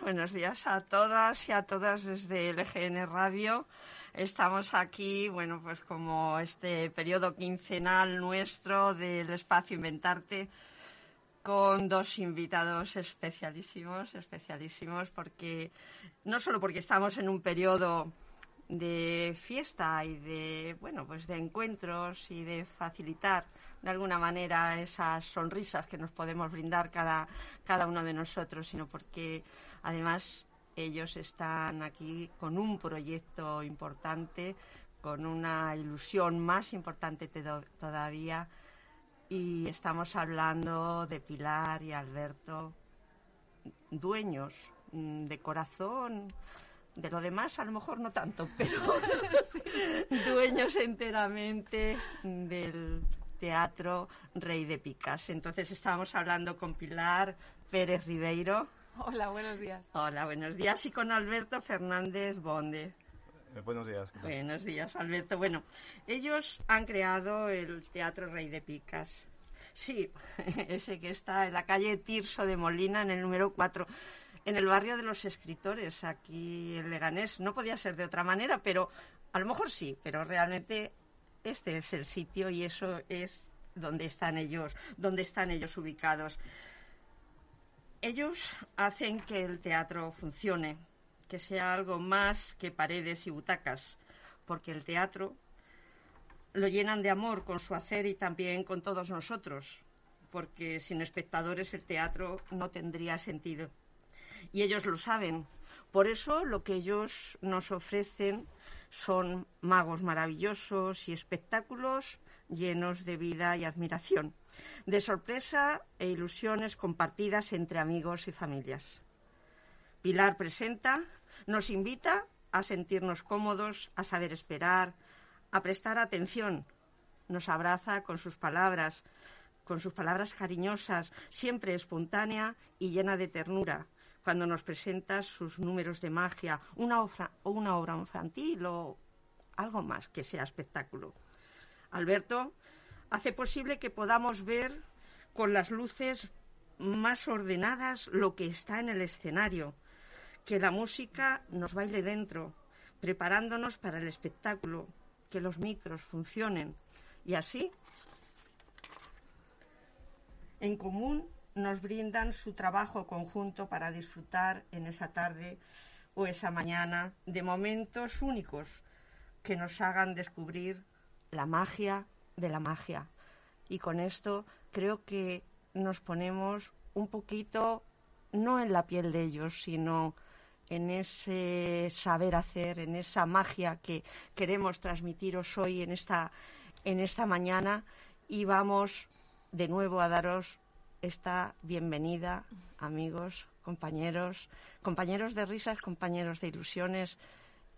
buenos días a todas y a todas desde LGN Radio. Estamos aquí, bueno, pues como este periodo quincenal nuestro del espacio Inventarte con dos invitados especialísimos, especialísimos, porque no solo porque estamos en un periodo de fiesta y de bueno pues de encuentros y de facilitar de alguna manera esas sonrisas que nos podemos brindar cada cada uno de nosotros sino porque además ellos están aquí con un proyecto importante con una ilusión más importante todavía y estamos hablando de Pilar y Alberto dueños mm, de corazón de lo demás, a lo mejor no tanto, pero dueños enteramente del Teatro Rey de Picas. Entonces estábamos hablando con Pilar Pérez Ribeiro. Hola, buenos días. Hola, buenos días. Y con Alberto Fernández Bonde. Eh, buenos días. Buenos días, Alberto. Bueno, ellos han creado el Teatro Rey de Picas. Sí, ese que está en la calle Tirso de Molina, en el número 4 en el barrio de los escritores, aquí en Leganés. No podía ser de otra manera, pero a lo mejor sí, pero realmente este es el sitio y eso es donde están ellos, donde están ellos ubicados. Ellos hacen que el teatro funcione, que sea algo más que paredes y butacas, porque el teatro lo llenan de amor con su hacer y también con todos nosotros, porque sin espectadores el teatro no tendría sentido y ellos lo saben. Por eso lo que ellos nos ofrecen son magos maravillosos y espectáculos llenos de vida y admiración, de sorpresa e ilusiones compartidas entre amigos y familias. Pilar presenta, nos invita a sentirnos cómodos, a saber esperar, a prestar atención. Nos abraza con sus palabras, con sus palabras cariñosas, siempre espontánea y llena de ternura, cuando nos presentas sus números de magia, una obra, una obra infantil o algo más que sea espectáculo. Alberto hace posible que podamos ver con las luces más ordenadas lo que está en el escenario, que la música nos baile dentro, preparándonos para el espectáculo, que los micros funcionen. Y así, en común, nos brindan su trabajo conjunto para disfrutar en esa tarde o esa mañana de momentos únicos que nos hagan descubrir la magia de la magia. Y con esto creo que nos ponemos un poquito, no en la piel de ellos, sino en ese saber hacer, en esa magia que queremos transmitiros hoy en esta, en esta mañana y vamos de nuevo a daros esta bienvenida, amigos, compañeros, compañeros de risas, compañeros de ilusiones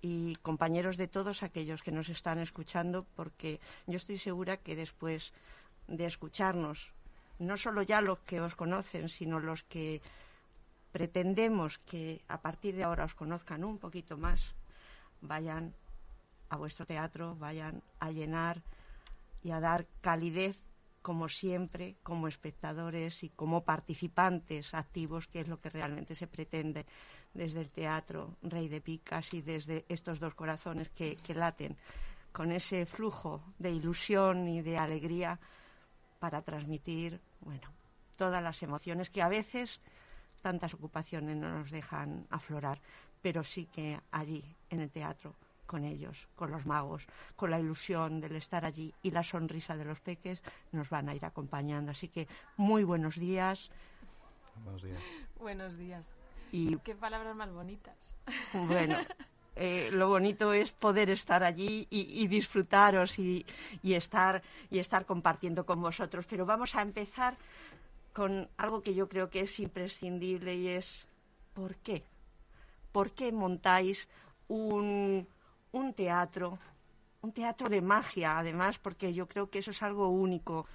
y compañeros de todos aquellos que nos están escuchando, porque yo estoy segura que después de escucharnos, no solo ya los que os conocen, sino los que pretendemos que a partir de ahora os conozcan un poquito más, vayan a vuestro teatro, vayan a llenar y a dar calidez como siempre, como espectadores y como participantes activos, que es lo que realmente se pretende desde el teatro Rey de Picas y desde estos dos corazones que, que laten con ese flujo de ilusión y de alegría para transmitir, bueno, todas las emociones que a veces tantas ocupaciones no nos dejan aflorar, pero sí que allí, en el teatro, con ellos, con los magos, con la ilusión del estar allí y la sonrisa de los peques nos van a ir acompañando. Así que muy buenos días. Buenos días. Buenos días. Y qué palabras más bonitas. Bueno, eh, lo bonito es poder estar allí y, disfrutaros y, y, estar y estar compartiendo con vosotros. Pero vamos a empezar con algo que yo creo que es imprescindible y es ¿por qué? ¿Por qué montáis un, un teatro, un teatro de magia, además, porque yo creo que eso es algo único.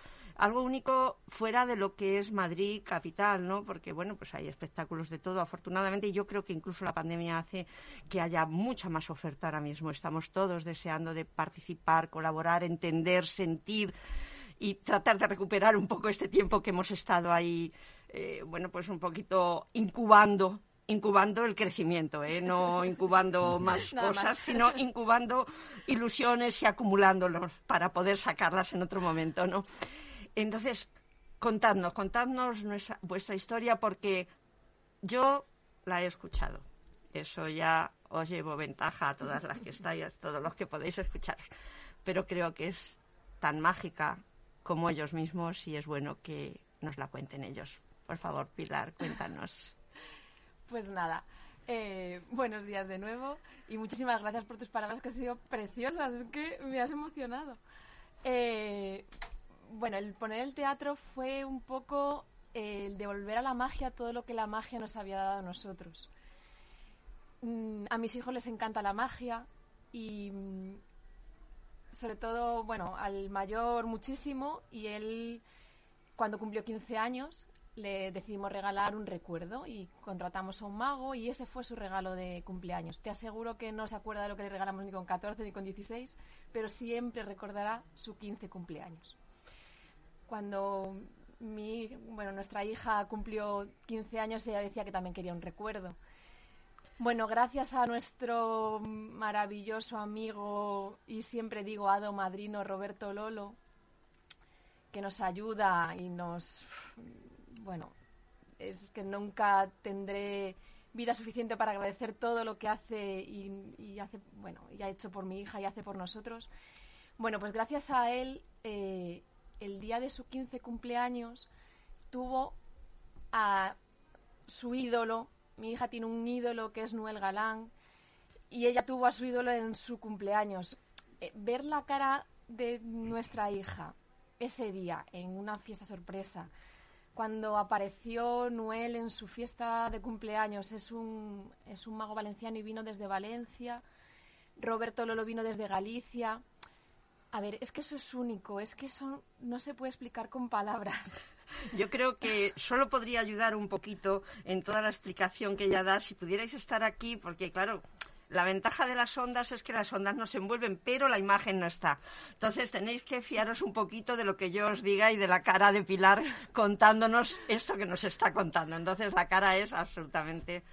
Algo único fuera de lo que es Madrid capital, ¿no? Porque, bueno, pues hay espectáculos de todo, afortunadamente, y yo creo que incluso la pandemia hace que haya mucha más oferta ahora mismo. Estamos todos deseando de participar, colaborar, entender, sentir y tratar de recuperar un poco este tiempo que hemos estado ahí, eh, bueno, pues un poquito incubando incubando el crecimiento, ¿eh? no incubando más cosas, sino incubando ilusiones y acumulándolos para poder sacarlas en otro momento, ¿no? Entonces, contadnos, contadnos vuestra historia porque yo la he escuchado. Eso ya os llevo ventaja a todas las que estáis, a todos los que podéis escucharos. Pero creo que es tan mágica como ellos mismos y es bueno que nos la cuenten ellos. Por favor, Pilar, cuéntanos. Pues nada, eh, buenos días de nuevo y muchísimas gracias por tus palabras que han sido preciosas, es que me has emocionado. Eh, bueno, el poner el teatro fue un poco el devolver a la magia todo lo que la magia nos había dado a nosotros. Mm, a mis hijos les encanta la magia y mm, sobre todo, bueno, al mayor muchísimo y él cuando cumplió 15 años le decidimos regalar un recuerdo y contratamos a un mago y ese fue su regalo de cumpleaños. Te aseguro que no se acuerda de lo que le regalamos ni con 14 ni con 16, pero siempre recordará su 15 cumpleaños. Cuando mi, bueno, nuestra hija cumplió 15 años, ella decía que también quería un recuerdo. Bueno, gracias a nuestro maravilloso amigo y siempre digo hado madrino Roberto Lolo, que nos ayuda y nos bueno, es que nunca tendré vida suficiente para agradecer todo lo que hace y, hace, bueno, y ha hecho por mi hija y hace por nosotros. Bueno, pues gracias a él, eh, el día de su 15 cumpleaños, tuvo a su ídolo. Mi hija tiene un ídolo que es Noel Galán y ella tuvo a su ídolo en su cumpleaños. Eh, ver la cara de nuestra hija ese día en una fiesta sorpresa, cuando apareció Noel en su fiesta de cumpleaños. Es un, es un mago valenciano y vino desde Valencia. Roberto Lolo vino desde Galicia. A ver, es que eso es único, es que eso no se puede explicar con palabras. Yo creo que solo podría ayudar un poquito en toda la explicación que ella da si pudierais estar aquí, porque claro, la ventaja de las ondas es que las ondas no se envuelven, pero la imagen no está. Entonces tenéis que fiaros un poquito de lo que yo os diga y de la cara de Pilar contándonos esto que nos está contando. Entonces la cara es absolutamente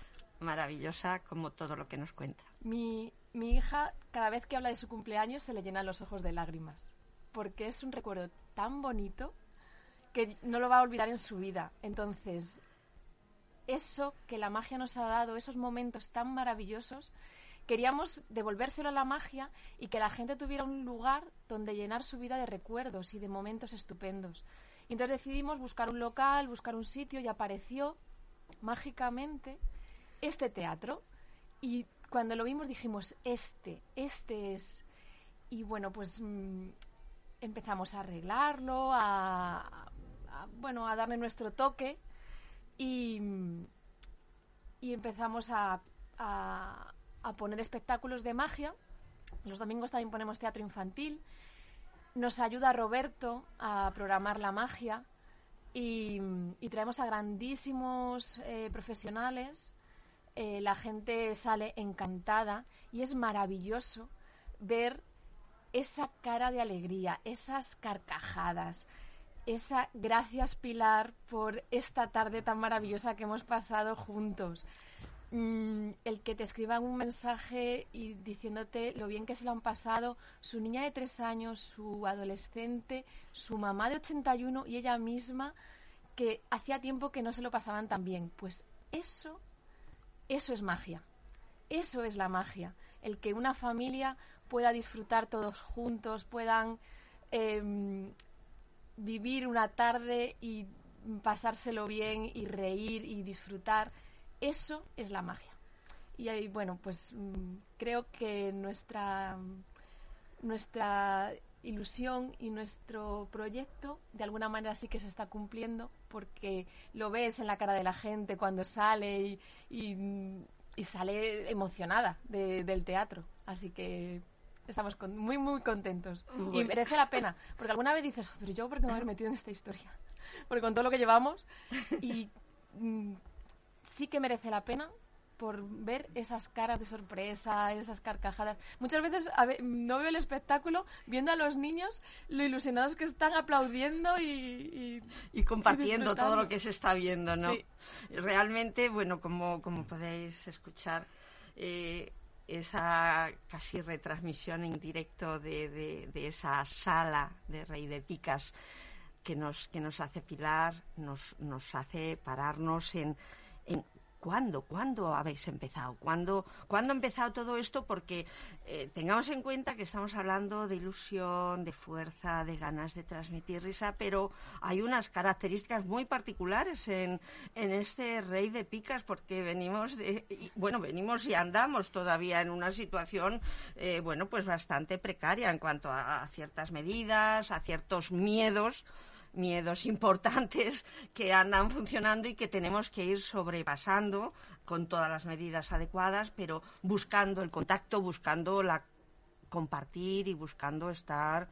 maravillosa como todo lo que nos cuenta. Mi, mi hija, cada vez que habla de su cumpleaños, se le llenan los ojos de lágrimas, porque es un recuerdo tan bonito que no lo va a olvidar en su vida. Entonces, eso que la magia nos ha dado, esos momentos tan maravillosos, queríamos devolvérselo a la magia y que la gente tuviera un lugar donde llenar su vida de recuerdos y de momentos estupendos. Entonces decidimos buscar un local, buscar un sitio y apareció mágicamente este teatro. Y cuando lo vimos dijimos, este, este es. Y bueno, pues mm, empezamos a arreglarlo, a, bueno, a darle nuestro toque y, y empezamos a, a poner espectáculos de magia. Los domingos también ponemos teatro infantil. Nos ayuda Roberto a programar la magia y, traemos a grandísimos eh, profesionales. Eh, la gente sale encantada y es maravilloso ver esa cara de alegría, esas carcajadas, esa gracias Pilar por esta tarde tan maravillosa que hemos pasado juntos. Mm, el que te escriban un mensaje y diciéndote lo bien que se lo han pasado su niña de tres años, su adolescente, su mamá de 81 y ella misma que hacía tiempo que no se lo pasaban tan bien. Pues eso, eso es magia. Eso es la magia. El que una familia pueda disfrutar todos juntos, puedan em, vivir una tarde y pasárselo bien y reír y disfrutar eso es la magia. Y ahí, bueno, pues mm, creo que nuestra, nuestra ilusión y nuestro proyecto de alguna manera sí que se está cumpliendo porque lo ves en la cara de la gente cuando sale y, y, sale emocionada del teatro. Así que estamos muy, muy contentos. Y merece la pena, porque alguna vez dices, pero yo por qué me haber metido en esta historia, porque con todo lo que llevamos y mm, sí que merece la pena por ver esas caras de sorpresa, esas carcajadas. Muchas veces a ver, no veo el espectáculo viendo a los niños lo ilusionados que están aplaudiendo y... Y, compartiendo todo lo que se está viendo, ¿no? Sí. Realmente, bueno, como, como podéis escuchar, eh, esa casi retransmisión en directo de, de, de, esa sala de Rey de Picas que nos, que nos hace Pilar, nos, nos hace pararnos en, en ¿Cuándo? ¿Cuándo habéis empezado? ¿Cuándo, ¿cuándo ha empezado todo esto? Porque eh, tengamos en cuenta que estamos hablando de ilusión, de fuerza, de ganas de transmitir risa, pero hay unas características muy particulares en, en este rey de picas, porque venimos de, y, bueno, venimos y andamos todavía en una situación, eh, bueno, pues bastante precaria en cuanto a, a ciertas medidas, a ciertos miedos miedos importantes que andan funcionando y que tenemos que ir sobrepasando con todas las medidas adecuadas, pero buscando el contacto, buscando la compartir y buscando estar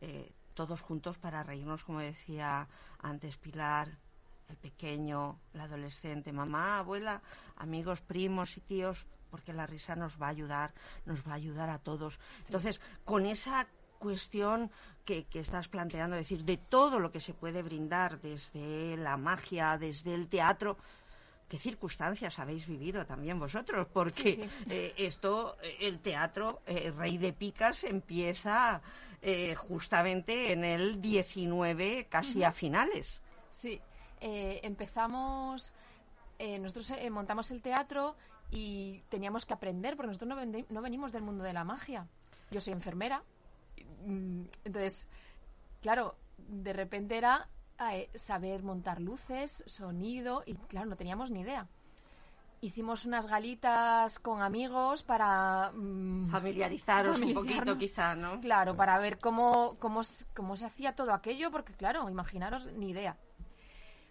eh, todos juntos para reírnos, como decía antes Pilar, el pequeño, el adolescente, mamá, abuela, amigos, primos y tíos, porque la risa nos va a ayudar, nos va a ayudar a todos. Sí. Entonces, con esa cuestión que, que, estás planteando, es decir, de todo lo que se puede brindar desde la magia, desde el teatro. ¿Qué circunstancias habéis vivido también vosotros? Porque sí, sí. Eh, esto, el teatro eh, Rey de Picas empieza eh, justamente en el 19, casi uh -huh. a finales. Sí, eh, empezamos, nosotros montamos el teatro y teníamos que aprender, porque nosotros no, no venimos del mundo de la magia. Yo soy enfermera, entonces, claro, de repente era eh, saber montar luces, sonido, y claro, no teníamos ni idea. Hicimos unas galitas con amigos para... Mmm, familiarizaros un poquito quizá, ¿no? Claro, para ver cómo, cómo, cómo se hacía todo aquello, porque claro, imaginaros, ni idea.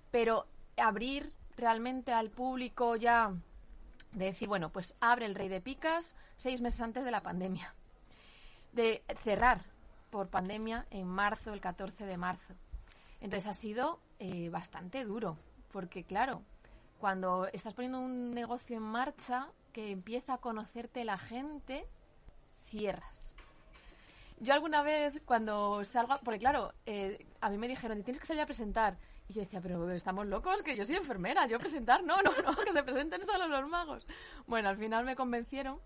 Pero abrir realmente al público ya, de decir, bueno, pues abre el Rey de Picas seis meses antes de la pandemia. De cerrar por pandemia en marzo, el 14 de marzo. Entonces ha sido eh, bastante duro, porque claro, cuando estás poniendo un negocio en marcha, que empieza a conocerte la gente, cierras. Yo alguna vez cuando salgo, porque claro, eh, a mí me dijeron, tienes que salir a presentar. Y yo decía, pero estamos locos, que yo soy enfermera, yo presentar, no, no, no, que se presenten solo los magos. Bueno, al final me convencieron.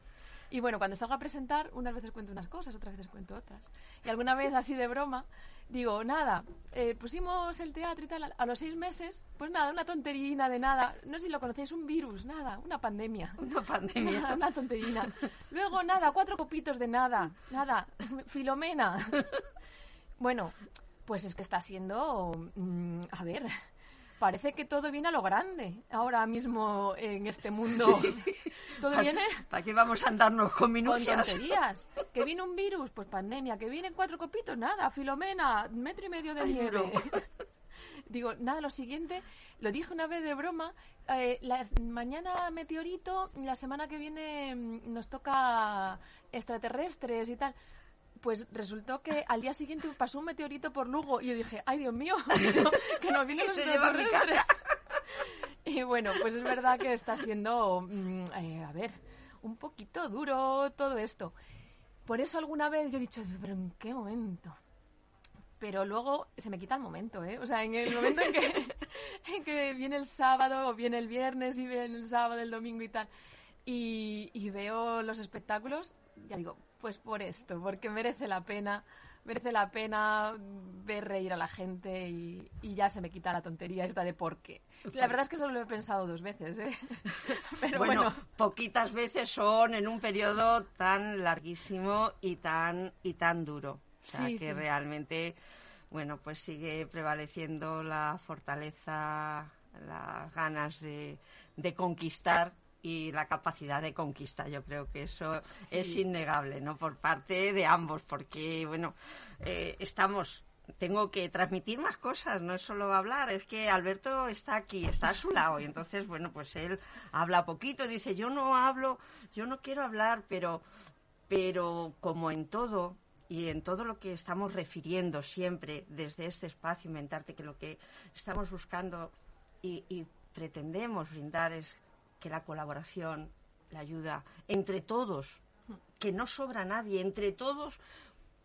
Y bueno, cuando salgo a presentar, unas veces cuento unas cosas, otras veces cuento otras. Y alguna vez, así de broma, digo, nada, eh, pusimos el teatro y tal, a los seis meses, pues nada, una tonterina de nada, no sé si lo conocéis, un virus, nada, una pandemia. Una pandemia. Nada, una tonterina. Luego, nada, cuatro copitos de nada, nada, filomena. Bueno, pues es que está siendo, mmm, a ver, parece que todo viene a lo grande ahora mismo en este mundo. Sí. Todo viene. ¿Para qué vamos a andarnos con minucias? Con. Que viene un virus, pues pandemia. Que vienen cuatro copitos, nada. Filomena, metro y medio de Ay, nieve. Digo, nada, lo siguiente, lo dije una vez de broma. Eh, la, mañana meteorito, la semana que viene mm, nos toca extraterrestres y tal pues resultó que al día siguiente pasó un meteorito por Lugo y yo dije, ay Dios mío, que nos vienen los extraterrestres. Y bueno, pues es verdad que está siendo, mmm, eh, a ver, un poquito duro todo esto. Por eso alguna vez yo he dicho, pero ¿en qué momento? Pero luego se me quita el momento, ¿eh? O sea, en el momento en que, en que viene el sábado o viene el viernes y viene el sábado, el domingo y tal, y, y veo los espectáculos, ya digo, pues por esto, porque merece la pena, merece la pena ver reír a la gente y, y, ya se me quita la tontería esta de por qué. La verdad es que solo lo he pensado dos veces, ¿eh? Pero bueno, bueno, poquitas veces son en un periodo tan larguísimo y tan y tan duro. O sea, sí, que sí. realmente, bueno, pues sigue prevaleciendo la fortaleza, las ganas de, de conquistar y la capacidad de conquista. Yo creo que eso sí. es innegable, ¿no? Por parte de ambos, porque, bueno, eh, estamos. Tengo que transmitir más cosas, no es solo hablar, es que Alberto está aquí, está a su lado, y entonces, bueno, pues él habla poquito, dice, yo no hablo, yo no quiero hablar, pero, pero como en todo, y en todo lo que estamos refiriendo siempre desde este espacio, inventarte que lo que estamos buscando y, y pretendemos brindar es que la colaboración, la ayuda, entre todos, que no sobra nadie, entre todos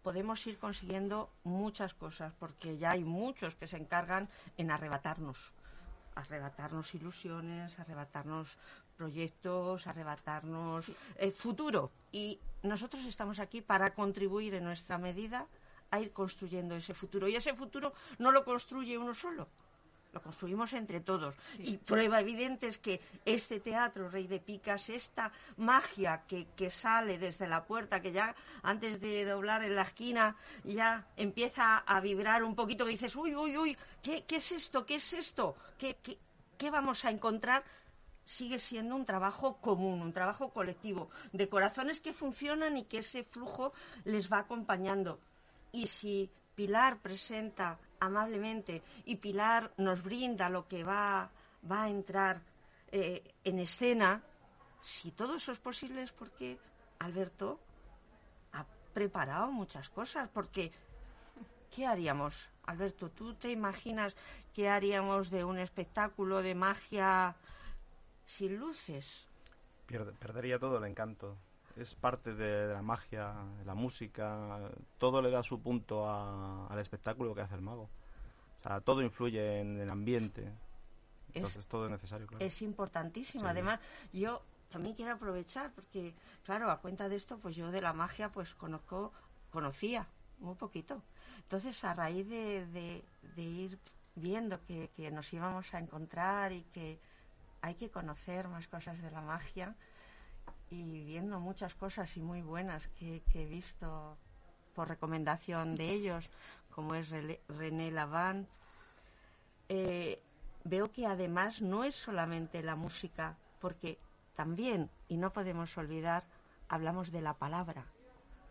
podemos ir consiguiendo muchas cosas, porque ya hay muchos que se encargan en arrebatarnos, arrebatarnos ilusiones, arrebatarnos proyectos, arrebatarnos eh, futuro. Y nosotros estamos aquí para contribuir en nuestra medida a ir construyendo ese futuro. Y ese futuro no lo construye uno solo, lo construimos entre todos. Y prueba evidente es que este teatro, Rey de Picas, esta magia que, que, sale desde la puerta, que ya antes de doblar en la esquina ya empieza a vibrar un poquito, que dices, uy, uy, uy, ¿qué, qué es esto? ¿Qué es esto? ¿Qué, qué, qué vamos a encontrar? sigue siendo un trabajo común, un trabajo colectivo, de corazones que funcionan y que ese flujo les va acompañando. Y si Pilar presenta amablemente y Pilar nos brinda lo que va, va a entrar eh, en escena, si todo eso es posible es porque Alberto ha preparado muchas cosas, porque ¿qué haríamos? Alberto, ¿tú te imaginas qué haríamos de un espectáculo de magia sin luces? Perdería todo el encanto. Es parte de, la magia, de la música, todo le da su punto a, al espectáculo que hace el mago. O sea, todo influye en el ambiente. Entonces, todo es necesario, claro. Es importantísimo. Además, yo también quiero aprovechar, porque, claro, a cuenta de esto, pues yo de la magia, pues conozco, conocía muy poquito. Entonces, a raíz de, de, de ir viendo que, que, nos íbamos a encontrar y que hay que conocer más cosas de la magia y viendo muchas cosas y muy buenas que, que he visto por recomendación de ellos, como es René Laván, eh, veo que además no es solamente la música, porque también, y no podemos olvidar, hablamos de la palabra.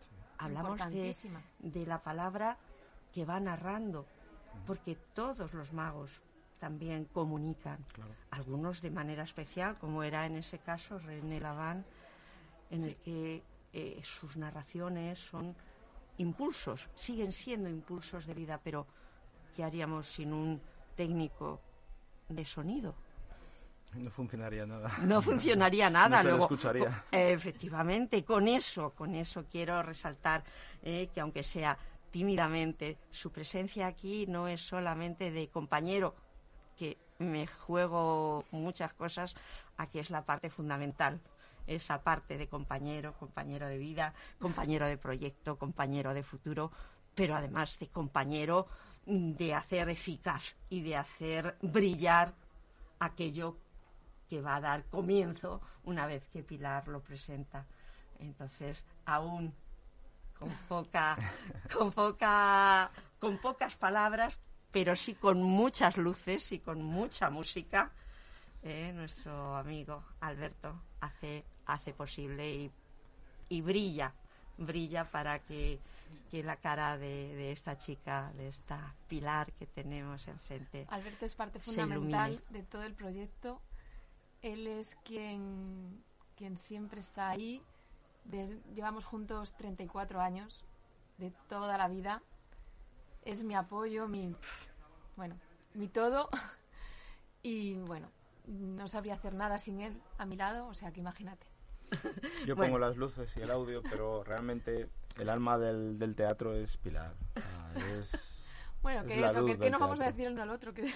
Sí. Hablamos de, de, la palabra que va narrando, porque todos los magos también comunican, claro. algunos de manera especial, como era en ese caso René Laván, en sí. el que eh, sus narraciones son impulsos, siguen siendo impulsos de vida, pero ¿qué haríamos sin un técnico de sonido? No funcionaría nada. No funcionaría nada. no se Luego, escucharía. Eh, efectivamente, con eso, con eso quiero resaltar eh, que aunque sea tímidamente, su presencia aquí no es solamente de compañero, que me juego muchas cosas, aquí es la parte fundamental esa parte de compañero, compañero de vida, compañero de proyecto, compañero de futuro, pero además de compañero de hacer eficaz y de hacer brillar aquello que va a dar comienzo una vez que Pilar lo presenta. Entonces, aún con poca, con poca, con pocas palabras, pero sí con muchas luces y con mucha música, eh, nuestro amigo Alberto hace hace posible y, y brilla, brilla para que, que la cara de, de, esta chica, de esta pilar que tenemos enfrente. Alberto es parte fundamental de todo el proyecto. Él es quien, quien siempre está ahí. De, llevamos juntos 34 años, de toda la vida. Es mi apoyo, mi. Bueno, mi todo. Y bueno, no sabría hacer nada sin él a mi lado, o sea que imagínate. Yo bueno. pongo las luces y el audio, pero realmente el alma del, del teatro es Pilar. Ah, es, bueno, que eso, que, que no vamos a decir el uno al otro. Que...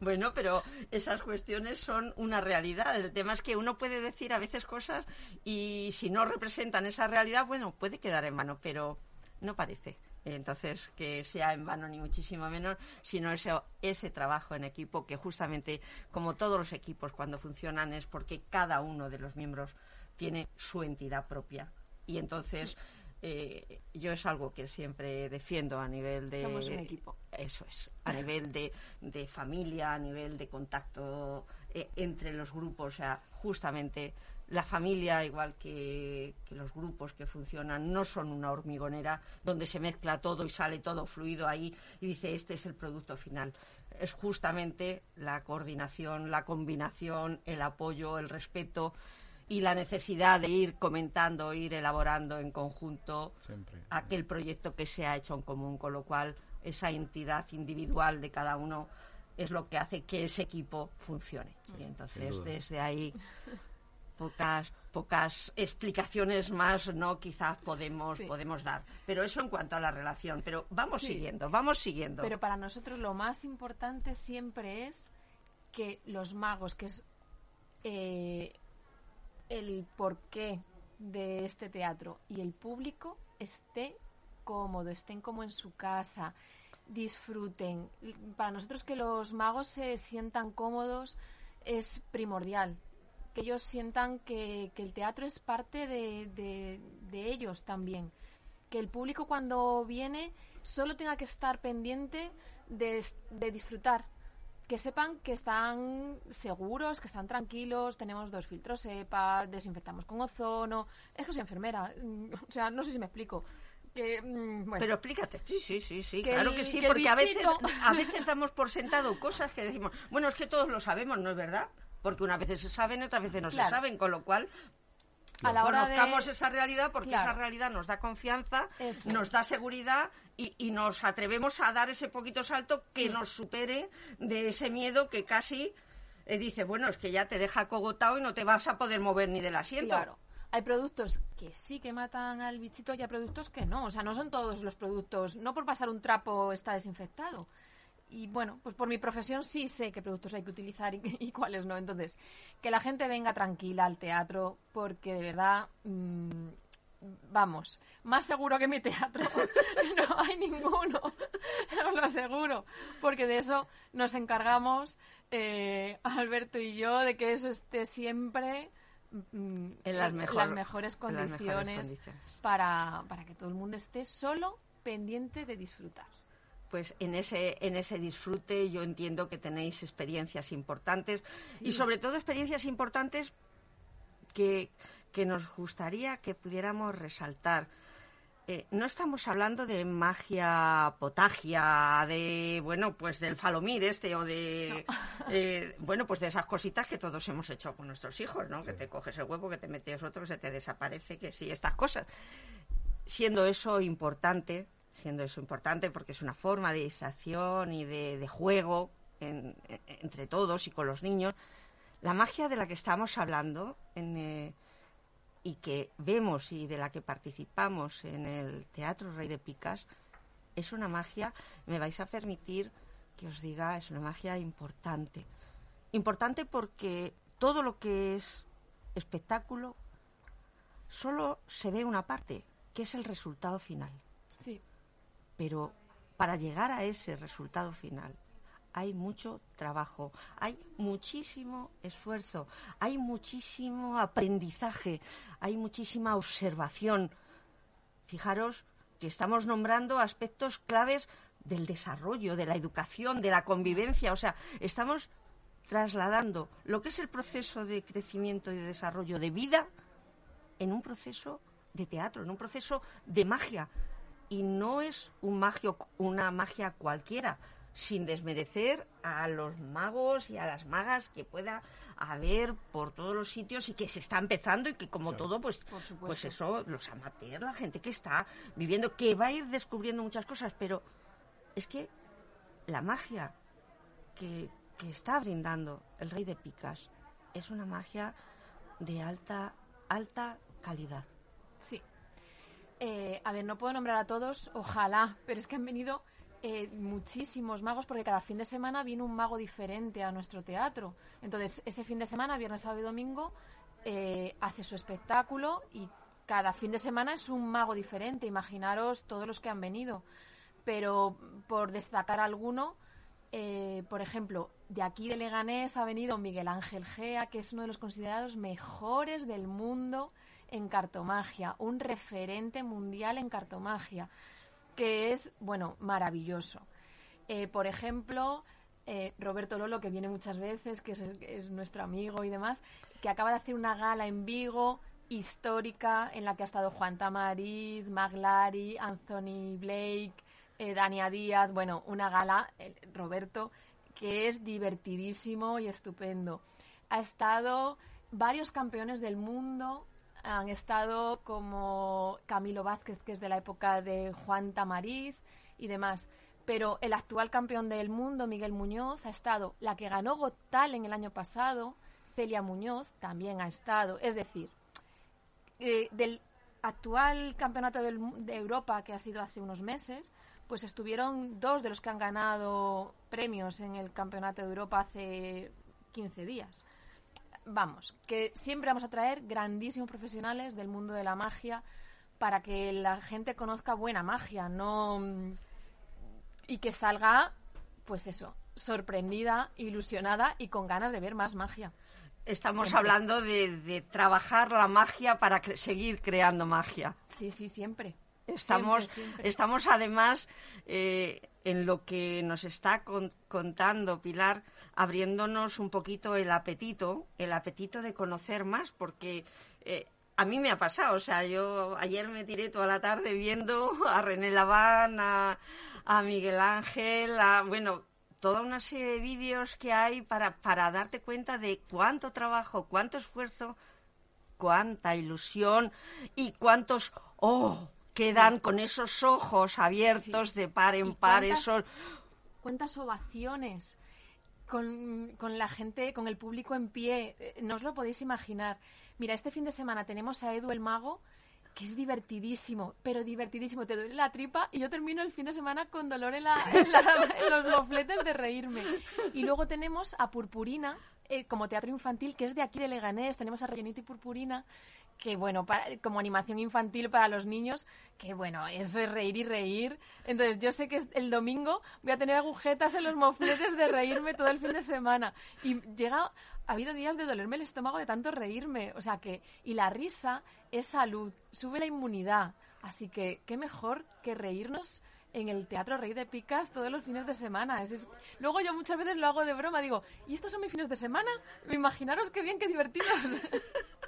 bueno, pero esas cuestiones son una realidad. El tema es que uno puede decir a veces cosas y si no representan esa realidad, bueno, puede quedar en mano, pero no parece entonces que sea en vano ni muchísimo menos, sino ese, ese trabajo en equipo que justamente como todos los equipos cuando funcionan es porque cada uno de los miembros tiene su entidad propia. Y entonces eh, yo es algo que siempre defiendo a nivel de somos un equipo. Eso es a nivel de, de familia a nivel de contacto eh, entre los grupos o sea justamente la familia, igual que, que, los grupos que funcionan, no son una hormigonera donde se mezcla todo y sale todo fluido ahí y dice este es el producto final. Es justamente la coordinación, la combinación, el apoyo, el respeto y la necesidad de ir comentando, ir elaborando en conjunto Siempre. aquel proyecto que se ha hecho en común, con lo cual esa entidad individual de cada uno es lo que hace que ese equipo funcione. Y entonces desde ahí pocas pocas explicaciones más no quizás podemos podemos dar. Pero eso en cuanto a la relación. Pero vamos siguiendo vamos siguiendo. Pero para nosotros lo más importante siempre es que los magos que es eh, el porqué de este teatro y el público esté cómodo estén como en su casa disfruten para nosotros que los magos se sientan cómodos es primordial que ellos sientan que, el teatro es parte de, ellos también. Que el público cuando viene solo tenga que estar pendiente de, disfrutar. Que sepan que están seguros, que están tranquilos, tenemos dos filtros EPA, desinfectamos con ozono. Es que soy enfermera, o sea, no sé si me explico. Que, mm, Pero explícate, sí, sí, sí, sí, claro que sí, porque a veces, a veces damos por sentado cosas que decimos, bueno, es que todos lo sabemos, ¿no es verdad? porque unas veces se saben otras veces no se saben, con lo cual a la hora conozcamos esa realidad porque esa realidad nos da confianza, nos da seguridad y, nos atrevemos a dar ese poquito salto que nos supere de ese miedo que casi eh, dice, bueno, es que ya te deja cogotado y no te vas a poder mover ni del asiento. Claro. Hay productos que sí que matan al bichito y hay productos que no. O sea, no son todos los productos. No por pasar un trapo está desinfectado y bueno, pues por mi profesión sí sé qué productos hay que utilizar y, cuáles no. Entonces, que la gente venga tranquila al teatro porque de verdad, mm, vamos, más seguro que mi teatro no hay ninguno, os lo aseguro, porque de eso nos encargamos eh, Alberto y yo, de que eso esté siempre... Mm, en las, mejores condiciones, Para, para que todo el mundo esté solo pendiente de disfrutar. Pues en ese, en ese disfrute yo entiendo que tenéis experiencias importantes y sobre todo experiencias importantes que, nos gustaría que pudiéramos resaltar. Eh, no estamos hablando de magia potagia, de, bueno, pues del falomir este o de, eh, bueno, pues de esas cositas que todos hemos hecho con nuestros hijos, ¿no? Que te coges el huevo, que te metes otro, que se te desaparece, que sí, estas cosas. Siendo eso importante, siendo eso importante porque es una forma de distracción y de, juego entre todos y con los niños. La magia de la que estamos hablando eh, y que vemos y de la que participamos en el Teatro Rey de Picas es una magia, me vais a permitir que os diga, es una magia importante. Importante porque todo lo que es espectáculo solo se ve una parte, que es el resultado final. Sí. Pero para llegar a ese resultado final hay mucho trabajo, hay muchísimo esfuerzo, hay muchísimo aprendizaje, hay muchísima observación. Fijaros que estamos nombrando aspectos claves del desarrollo, de la educación, de la convivencia. O sea, estamos trasladando lo que es el proceso de crecimiento y de desarrollo de vida en un proceso de teatro, en un proceso de magia y no es un magio, una magia cualquiera, sin desmerecer a los magos y a las magas que pueda haber por todos los sitios y que se está empezando y que como todo pues pues eso los amateurs la gente que está viviendo que va a ir descubriendo muchas cosas pero es que la magia que, que está brindando el rey de picas es una magia de alta alta calidad. Sí. Eh, a ver, no puedo nombrar a todos, ojalá, pero es que han venido eh, muchísimos magos porque cada fin de semana viene un mago diferente a nuestro teatro. Entonces, ese fin de semana, viernes, sábado y domingo, eh, hace su espectáculo y cada fin de semana es un mago diferente. Imaginaros todos los que han venido. Pero por destacar alguno, por ejemplo, de aquí de Leganés ha venido Miguel Ángel Gea, que es uno de los considerados mejores del mundo en cartomagia, un referente mundial en cartomagia, que es, bueno, maravilloso. Eh, por ejemplo, eh, Roberto Lolo, que viene muchas veces, que es, nuestro amigo y demás, que acaba de hacer una gala en Vigo histórica en la que ha estado Juan Tamariz, Maglari, Anthony Blake, eh, Dania Díaz, bueno, una gala, Roberto, que es divertidísimo y estupendo. Ha estado varios campeones del mundo han estado como Camilo Vázquez, que es de la época de Juan Tamariz y demás. Pero el actual campeón del mundo, Miguel Muñoz, ha estado. La que ganó Got Talent el año pasado, Celia Muñoz, también ha estado. Es decir, eh, del actual campeonato de Europa que ha sido hace unos meses, pues estuvieron dos de los que han ganado premios en el campeonato de Europa hace 15 días. Vamos, que siempre vamos a traer grandísimos profesionales del mundo de la magia para que la gente conozca buena magia, no mm, y que salga, pues eso, sorprendida, ilusionada y con ganas de ver más magia. Estamos Siempre. hablando de, de trabajar la magia para cre- seguir creando magia. Sí, sí, siempre. Estamos, Siempre, siempre. estamos además eh, en lo que nos está con- contando Pilar, abriéndonos un poquito el apetito, el apetito de conocer más, porque eh, a mí me ha pasado, o sea, yo ayer me tiré toda la tarde viendo a René Laván, a, Miguel Ángel, a, bueno, toda una serie de vídeos que hay para, para darte cuenta de cuánto trabajo, cuánto esfuerzo cuánta ilusión y cuántos oh quedan con esos ojos abiertos Sí. de par en ¿Y par cuántas- esos ¿Cuántas ovaciones? Con, con la gente, con el público en pie. Eh, No os lo podéis imaginar. Mira, este fin de semana tenemos a Edu el Mago, que es divertidísimo, pero divertidísimo. Te duele la tripa y yo termino el fin de semana con dolor en, la- en la- en los mofletes de reírme. Y luego tenemos a Purpurina, eh, como teatro infantil, que es de aquí de Leganés. Tenemos a Rellenito y Purpurina, que bueno, para- como animación infantil para los niños, que bueno, eso es reír y reír. Entonces yo sé que es- el domingo voy a tener agujetas en los mofletes de reírme todo el fin de semana. Y llega, ha habido días de dolerme el estómago de tanto reírme. O sea que, y la risa es salud, sube la inmunidad. Así que, qué mejor que reírnos en el Teatro Rey de Picas todos los fines de semana. Ese es- Luego yo muchas veces lo hago de broma, digo, ¿y estos son mis fines de semana? Imaginaros qué bien, qué divertidos.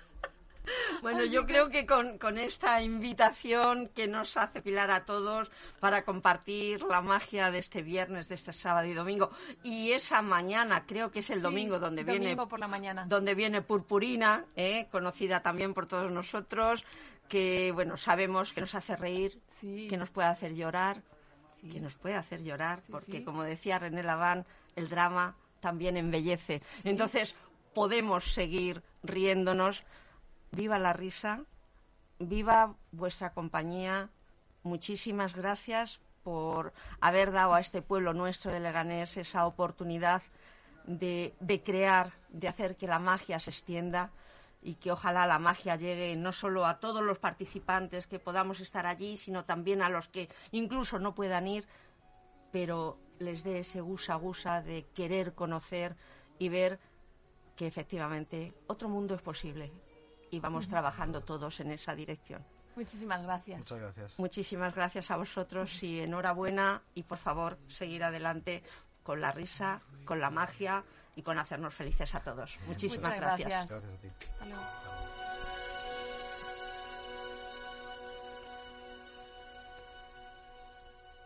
bueno yo creo que con, con esta invitación que nos hace Pilar a todos para compartir la magia de este viernes de este sábado y domingo y esa mañana creo que es el Sí, domingo donde domingo viene por la mañana. donde viene Purpurina, ¿eh? conocida también por todos nosotros, que bueno sabemos que nos hace reír, Sí. que nos puede hacer llorar, Sí. que nos puede hacer llorar, porque como decía René Laván, el drama también embellece. Entonces podemos seguir riéndonos. Viva la risa, viva vuestra compañía. Muchísimas gracias por haber dado a este pueblo nuestro de Leganés esa oportunidad de, crear, de hacer que la magia se extienda y que ojalá la magia llegue no solo a todos los participantes que podamos estar allí, sino también a los que incluso no puedan ir, pero les dé ese gusa gusa de querer conocer y ver que efectivamente otro mundo es posible y vamos trabajando todos en esa dirección. Muchísimas gracias. Muchas gracias. Muchísimas gracias a vosotros y enhorabuena y por favor seguir adelante con la risa, con la magia y con hacernos felices a todos. Muchísimas Muchas gracias. gracias. Gracias a ti. Hasta luego.